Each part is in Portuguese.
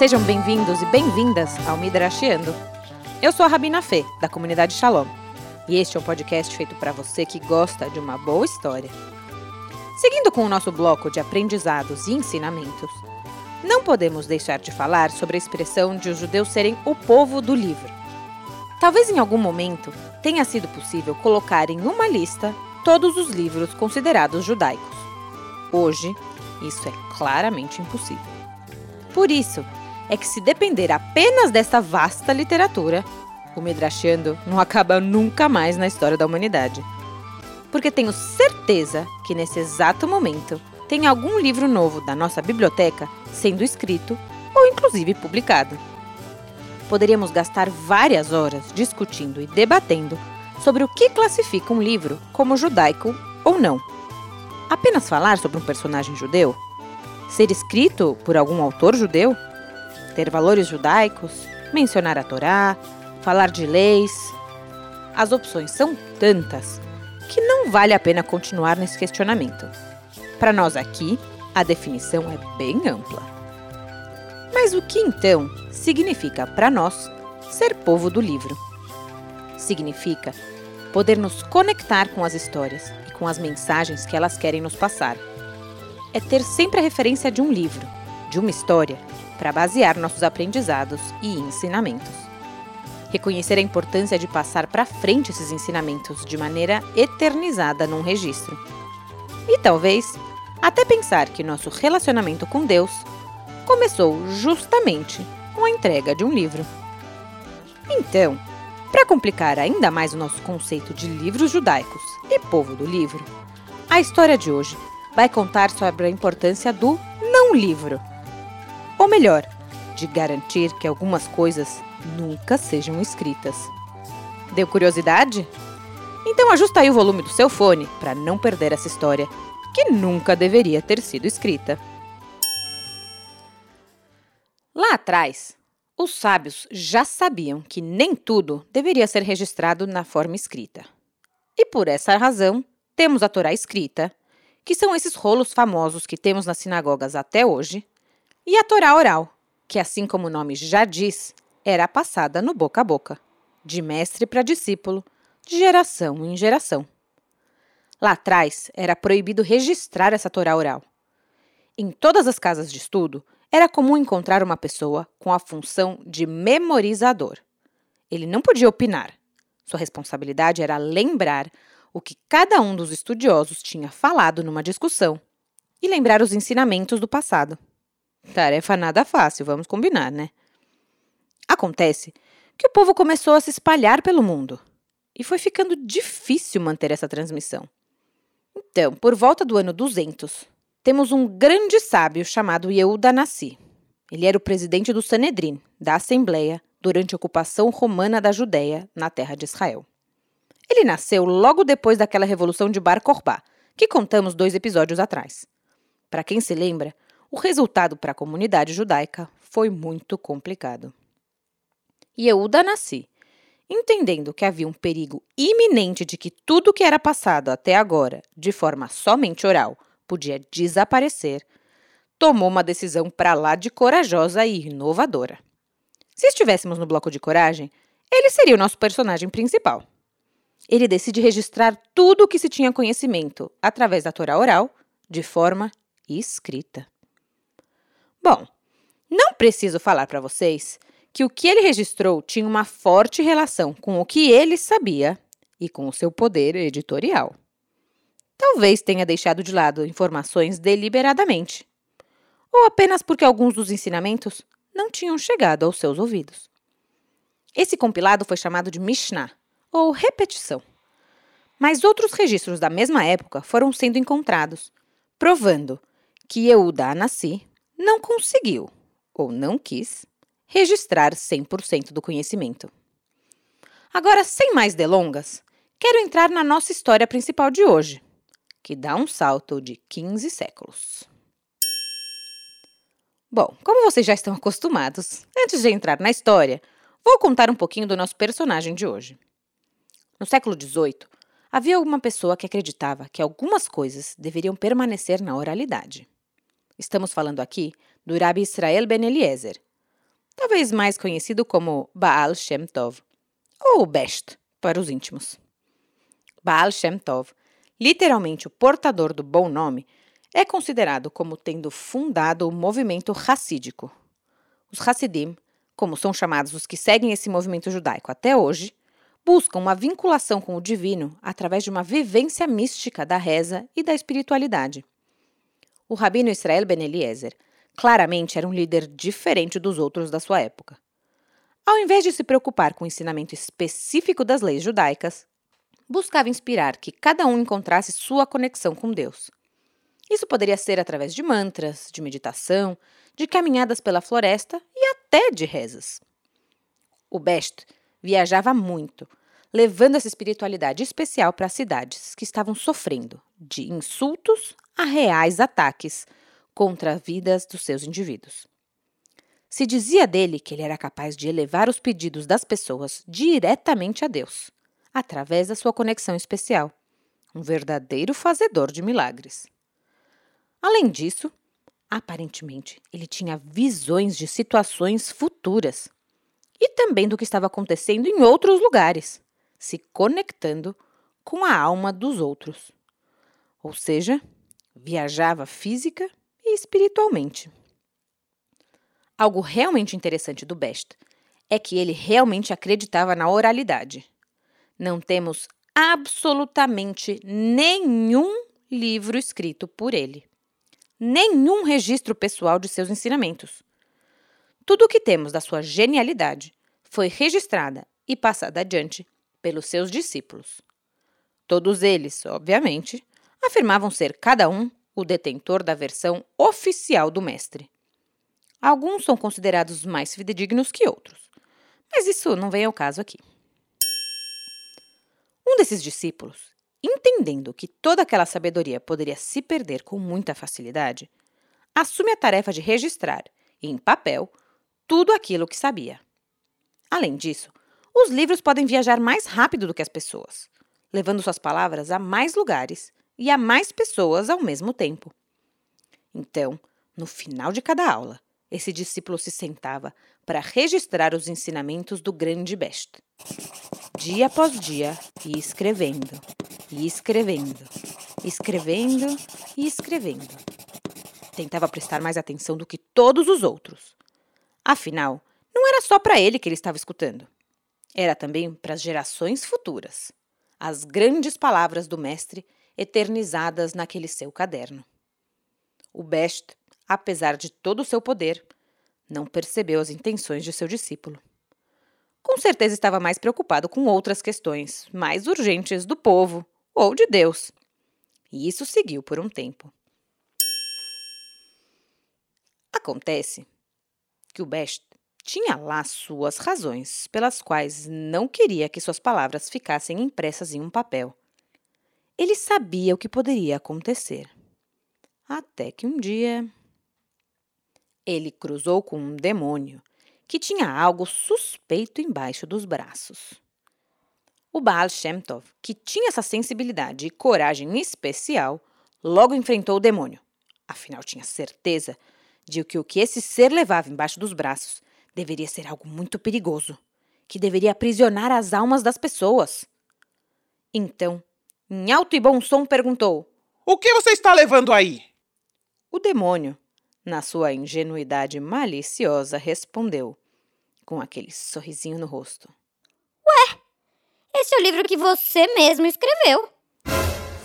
Sejam bem-vindos e bem-vindas ao Midrashiando. Eu sou a Rabina Fê, da comunidade Shalom, e este é um podcast feito para você que gosta de uma boa história. Seguindo com o nosso bloco de aprendizados e ensinamentos, não podemos deixar de falar sobre a expressão de os judeus serem o povo do livro. Talvez em algum momento tenha sido possível colocar em uma lista todos os livros considerados judaicos. Hoje, isso é claramente impossível. Por isso, é que se depender apenas dessa vasta literatura, o Midrashando não acaba nunca mais na história da humanidade. Porque tenho certeza que nesse exato momento tem algum livro novo da nossa biblioteca sendo escrito ou inclusive publicado. Poderíamos gastar várias horas discutindo e debatendo sobre o que classifica um livro como judaico ou não. Apenas falar sobre um personagem judeu? Ser escrito por algum autor judeu? Ter valores judaicos? Mencionar a Torá? Falar de leis? As opções são tantas que não vale a pena continuar nesse questionamento. Para nós aqui, a definição é bem ampla. Mas o que então significa para nós ser povo do livro? Significa poder nos conectar com as histórias e com as mensagens que elas querem nos passar. É ter sempre a referência de um livro, de uma história, para basear nossos aprendizados e ensinamentos. Reconhecer a importância de passar para frente esses ensinamentos de maneira eternizada num registro. E talvez até pensar que nosso relacionamento com Deus começou justamente com a entrega de um livro. Então, para complicar ainda mais o nosso conceito de livros judaicos e povo do livro, a história de hoje vai contar sobre a importância do não livro. Ou melhor, de garantir que algumas coisas nunca sejam escritas. Deu curiosidade? Então ajusta aí o volume do seu fone para não perder essa história que nunca deveria ter sido escrita. Lá atrás, os sábios já sabiam que nem tudo deveria ser registrado na forma escrita. E por essa razão, temos a Torá escrita, que são esses rolos famosos que temos nas sinagogas até hoje, e a Torá oral, que, assim como o nome já diz, era passada no boca a boca, de mestre para discípulo, de geração em geração. Lá atrás, era proibido registrar essa Torá oral. Em todas as casas de estudo, era comum encontrar uma pessoa com a função de memorizador. Ele não podia opinar. Sua responsabilidade era lembrar o que cada um dos estudiosos tinha falado numa discussão e lembrar os ensinamentos do passado. Tarefa nada fácil, vamos combinar, né? Acontece que o povo começou a se espalhar pelo mundo e foi ficando difícil manter essa transmissão. Então, por volta do ano 200, temos um grande sábio chamado Yehuda Nassi. Ele era o presidente do Sanedrim, da Assembleia, durante a ocupação romana da Judéia, na terra de Israel. Ele nasceu logo depois daquela revolução de Bar Kokhba, que contamos dois episódios atrás. Para quem se lembra, o resultado para a comunidade judaica foi muito complicado. Yehuda Nassi Entendendo que havia um perigo iminente de que tudo que era passado até agora, de forma somente oral, podia desaparecer, tomou uma decisão para lá de corajosa e inovadora. Se estivéssemos no bloco de coragem, ele seria o nosso personagem principal. Ele decide registrar tudo o que se tinha conhecimento através da Torá oral, de forma escrita. Bom, não preciso falar para vocês que o que ele registrou tinha uma forte relação com o que ele sabia e com o seu poder editorial. Talvez tenha deixado de lado informações deliberadamente, ou apenas porque alguns dos ensinamentos não tinham chegado aos seus ouvidos. Esse compilado foi chamado de Mishnah, ou repetição. Mas outros registros da mesma época foram sendo encontrados, provando que Yehuda Anassi não conseguiu, ou não quis, registrar 100% do conhecimento. Agora, sem mais delongas, quero entrar na nossa história principal de hoje, que dá um salto de 15 séculos. Bom, como vocês já estão acostumados, antes de entrar na história, vou contar um pouquinho do nosso personagem de hoje. No século XVIII, havia uma pessoa que acreditava que algumas coisas deveriam permanecer na oralidade. Estamos falando aqui do Rabi Israel Ben Eliezer, talvez mais conhecido como Baal Shem Tov, ou Best para os íntimos. Baal Shem Tov, literalmente o portador do bom nome, é considerado como tendo fundado o movimento racídico. Os Hassidim, como são chamados os que seguem esse movimento judaico até hoje, buscam uma vinculação com o divino através de uma vivência mística da reza e da espiritualidade. O rabino Israel Ben Eliezer claramente era um líder diferente dos outros da sua época. Ao invés de se preocupar com o ensinamento específico das leis judaicas, buscava inspirar que cada um encontrasse sua conexão com Deus. Isso poderia ser através de mantras, de meditação, de caminhadas pela floresta e até de rezas. O Best viajava muito, levando essa espiritualidade especial para cidades que estavam sofrendo de insultos a reais ataques contra as vidas dos seus indivíduos. Se dizia dele que ele era capaz de elevar os pedidos das pessoas diretamente a Deus, através da sua conexão especial. Um verdadeiro fazedor de milagres. Além disso, aparentemente, ele tinha visões de situações futuras e também do que estava acontecendo em outros lugares, se conectando com a alma dos outros. Ou seja, viajava física e espiritualmente. Algo realmente interessante do Best é que ele realmente acreditava na oralidade. Não temos absolutamente nenhum livro escrito por ele, nenhum registro pessoal de seus ensinamentos. Tudo o que temos da sua genialidade foi registrada e passada adiante pelos seus discípulos. Todos eles, obviamente, afirmavam ser cada um o detentor da versão oficial do mestre. Alguns são considerados mais fidedignos que outros, mas isso não vem ao caso aqui. Um desses discípulos, entendendo que toda aquela sabedoria poderia se perder com muita facilidade, assume a tarefa de registrar, em papel, tudo aquilo que sabia. Além disso, os livros podem viajar mais rápido do que as pessoas, levando suas palavras a mais lugares e a mais pessoas ao mesmo tempo. Então, no final de cada aula, esse discípulo se sentava para registrar os ensinamentos do grande Best. Dia após dia, e escrevendo, e escrevendo, escrevendo e escrevendo. Tentava prestar mais atenção do que todos os outros. Afinal, não era só para ele que ele estava escutando. Era também para as gerações futuras. As grandes palavras do mestre eternizadas naquele seu caderno. O Best apesar de todo o seu poder, não percebeu as intenções de seu discípulo. Com certeza estava mais preocupado com outras questões, mais urgentes do povo ou de Deus. E isso seguiu por um tempo. Acontece que o Best tinha lá suas razões pelas quais não queria que suas palavras ficassem impressas em um papel. Ele sabia o que poderia acontecer. Até que um dia ele cruzou com um demônio que tinha algo suspeito embaixo dos braços. O Baal Shem Tov, que tinha essa sensibilidade e coragem especial, logo enfrentou o demônio. Afinal, tinha certeza de que o que esse ser levava embaixo dos braços deveria ser algo muito perigoso, que deveria aprisionar as almas das pessoas. Então, em alto e bom som, perguntou: O que você está levando aí? O demônio, na sua ingenuidade maliciosa, respondeu, com aquele sorrisinho no rosto: Ué, esse é o livro que você mesmo escreveu.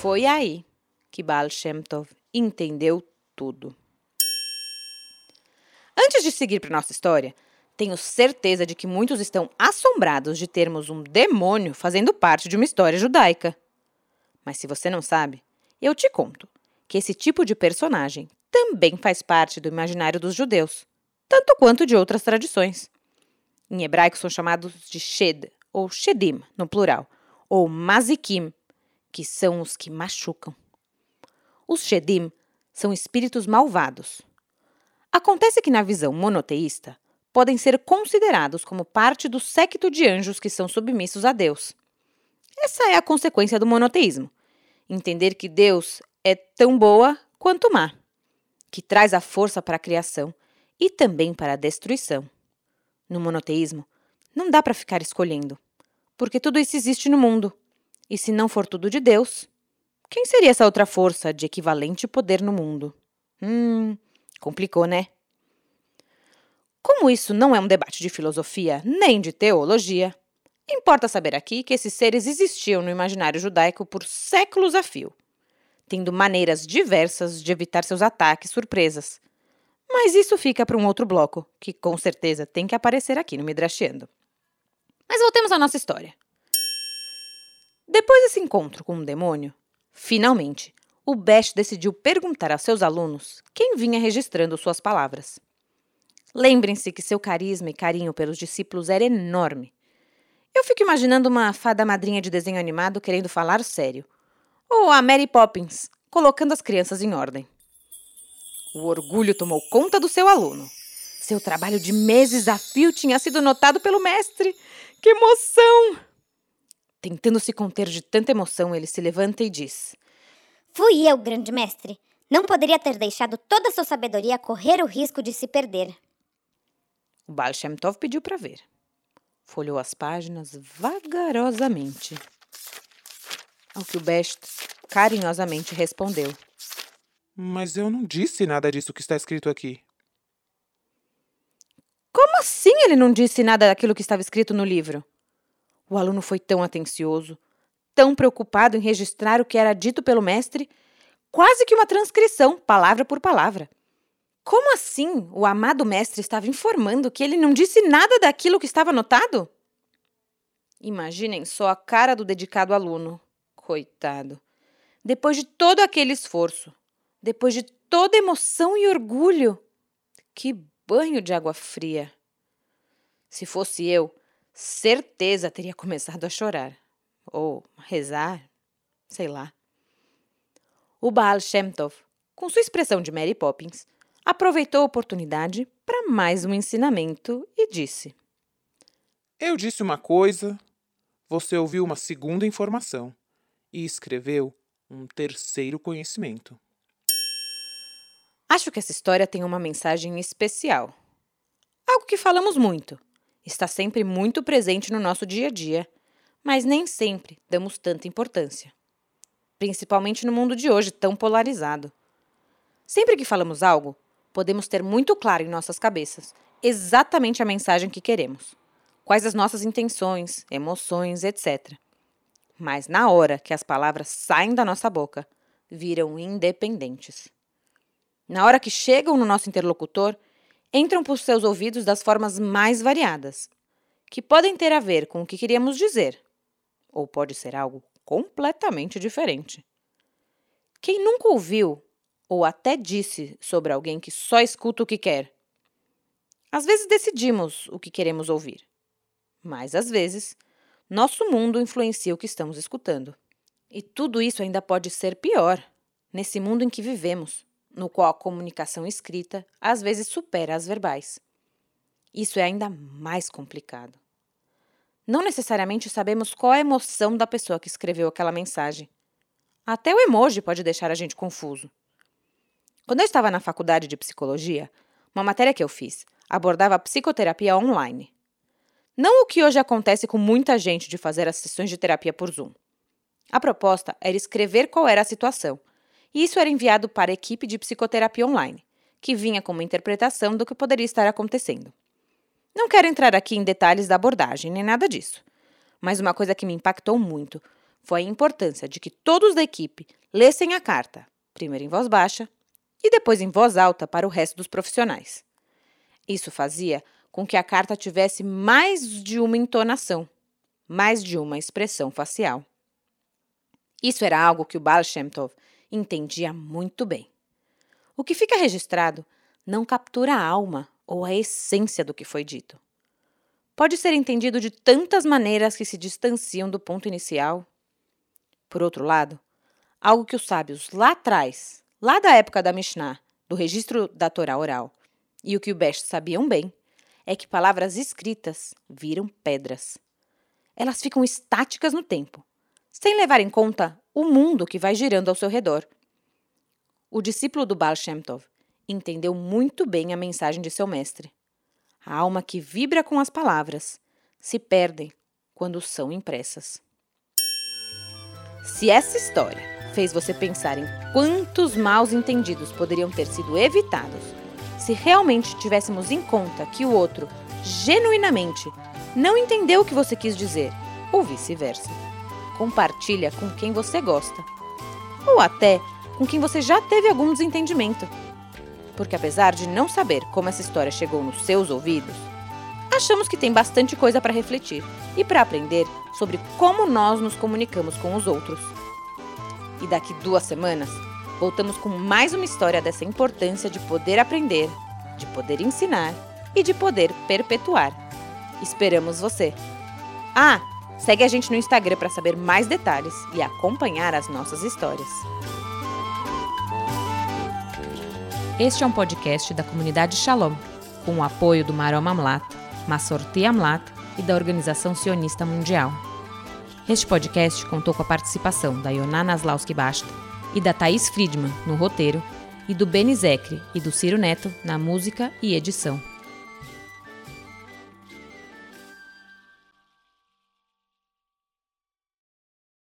Foi aí que Baal Shem Tov entendeu tudo. Antes de seguir para nossa história, tenho certeza de que muitos estão assombrados de termos um demônio fazendo parte de uma história judaica. Mas se você não sabe, eu te conto que esse tipo de personagem também faz parte do imaginário dos judeus, tanto quanto de outras tradições. Em hebraico são chamados de Shed, ou Shedim, no plural, ou Mazikim, que são os que machucam. Os Shedim são espíritos malvados. Acontece que, na visão monoteísta, podem ser considerados como parte do séquito de anjos que são submissos a Deus. Essa é a consequência do monoteísmo. Entender que Deus é tão boa quanto má. que traz a força para a criação e também para a destruição. No monoteísmo, não dá para ficar escolhendo, porque tudo isso existe no mundo. E se não for tudo de Deus, quem seria essa outra força de equivalente poder no mundo? Hum, complicou, né? Como isso não é um debate de filosofia nem de teologia, importa saber aqui que esses seres existiam no imaginário judaico por séculos a fio, tendo maneiras diversas de evitar seus ataques surpresas. Mas isso fica para um outro bloco, que com certeza tem que aparecer aqui no Midrashiando. Mas voltemos à nossa história. Depois desse encontro com um demônio, finalmente, o Besh decidiu perguntar aos seus alunos quem vinha registrando suas palavras. Lembrem-se que seu carisma e carinho pelos discípulos era enorme. Eu fico imaginando uma fada madrinha de desenho animado querendo falar sério. Ou a Mary Poppins, colocando as crianças em ordem. O orgulho tomou conta do seu aluno. Seu trabalho de meses a fio tinha sido notado pelo mestre. Que emoção! Tentando se conter de tanta emoção, ele se levanta e diz: Fui eu, grande mestre. Não poderia ter deixado toda a sua sabedoria correr o risco de se perder. O Baal Shem Tov pediu para ver. Folhou as páginas vagarosamente. Ao que o Best carinhosamente respondeu: Mas eu não disse nada disso que está escrito aqui. Como assim ele não disse nada daquilo que estava escrito no livro? O aluno foi tão atencioso, tão preocupado em registrar o que era dito pelo mestre, quase que uma transcrição, palavra por palavra. Como assim o amado mestre estava informando que ele não disse nada daquilo que estava anotado? Imaginem só a cara do dedicado aluno. Coitado. Depois de todo aquele esforço, depois de toda emoção e orgulho, que banho de água fria. Se fosse eu, certeza teria começado a chorar. Ou rezar, sei lá. O Baal Shem Tov, com sua expressão de Mary Poppins, aproveitou a oportunidade para mais um ensinamento e disse: Eu disse uma coisa, você ouviu uma segunda informação e escreveu um terceiro conhecimento. Acho que essa história tem uma mensagem especial. Algo que falamos muito, está sempre muito presente no nosso dia a dia, mas nem sempre damos tanta importância. Principalmente no mundo de hoje tão polarizado. Sempre que falamos algo, podemos ter muito claro em nossas cabeças exatamente a mensagem que queremos, quais as nossas intenções, emoções, etc. Mas na hora que as palavras saem da nossa boca, viram independentes. Na hora que chegam no nosso interlocutor, entram por seus ouvidos das formas mais variadas, que podem ter a ver com o que queríamos dizer, ou pode ser algo completamente diferente. Quem nunca ouviu ou até disse sobre alguém que só escuta o que quer. Às vezes decidimos o que queremos ouvir, mas às vezes nosso mundo influencia o que estamos escutando. E tudo isso ainda pode ser pior nesse mundo em que vivemos, no qual a comunicação escrita às vezes supera as verbais. Isso é ainda mais complicado. Não necessariamente sabemos qual a emoção da pessoa que escreveu aquela mensagem. Até o emoji pode deixar a gente confuso. Quando eu estava na faculdade de psicologia, uma matéria que eu fiz abordava a psicoterapia online. Não o que hoje acontece com muita gente de fazer as sessões de terapia por Zoom. A proposta era escrever qual era a situação, e isso era enviado para a equipe de psicoterapia online, que vinha com uma interpretação do que poderia estar acontecendo. Não quero entrar aqui em detalhes da abordagem, nem nada disso, mas uma coisa que me impactou muito foi a importância de que todos da equipe lessem a carta, primeiro em voz baixa e depois em voz alta para o resto dos profissionais. Isso fazia com que a carta tivesse mais de uma entonação, mais de uma expressão facial. Isso era algo que o Baal Shem Tov entendia muito bem. O que fica registrado não captura a alma ou a essência do que foi dito. Pode ser entendido de tantas maneiras que se distanciam do ponto inicial. Por outro lado, algo que os sábios lá atrás lá da época da Mishnah, do registro da Torá oral, e o que o Best sabiam bem, é que palavras escritas viram pedras. Elas ficam estáticas no tempo, sem levar em conta o mundo que vai girando ao seu redor. O discípulo do Baal Shem Tov entendeu muito bem a mensagem de seu mestre. A alma que vibra com as palavras se perdem quando são impressas. Se essa história fez você pensar em quantos maus entendidos poderiam ter sido evitados se realmente tivéssemos em conta que o outro, genuinamente, não entendeu o que você quis dizer, ou vice-versa. Compartilha com quem você gosta, ou até com quem você já teve algum desentendimento. Porque apesar de não saber como essa história chegou nos seus ouvidos, achamos que tem bastante coisa para refletir e para aprender sobre como nós nos comunicamos com os outros. E daqui duas semanas, voltamos com mais uma história dessa importância de poder aprender, de poder ensinar e de poder perpetuar. Esperamos você! Ah, segue a gente no Instagram para saber mais detalhes e acompanhar as nossas histórias. Este é um podcast da comunidade Shalom, com o apoio do Marom Amlat, Massorti Amlat e da Organização Sionista Mundial. Este podcast contou com a participação da Yonah Naslauski Basta e da Thaís Friedman no roteiro e do Beni Zecre e do Ciro Neto na música e edição.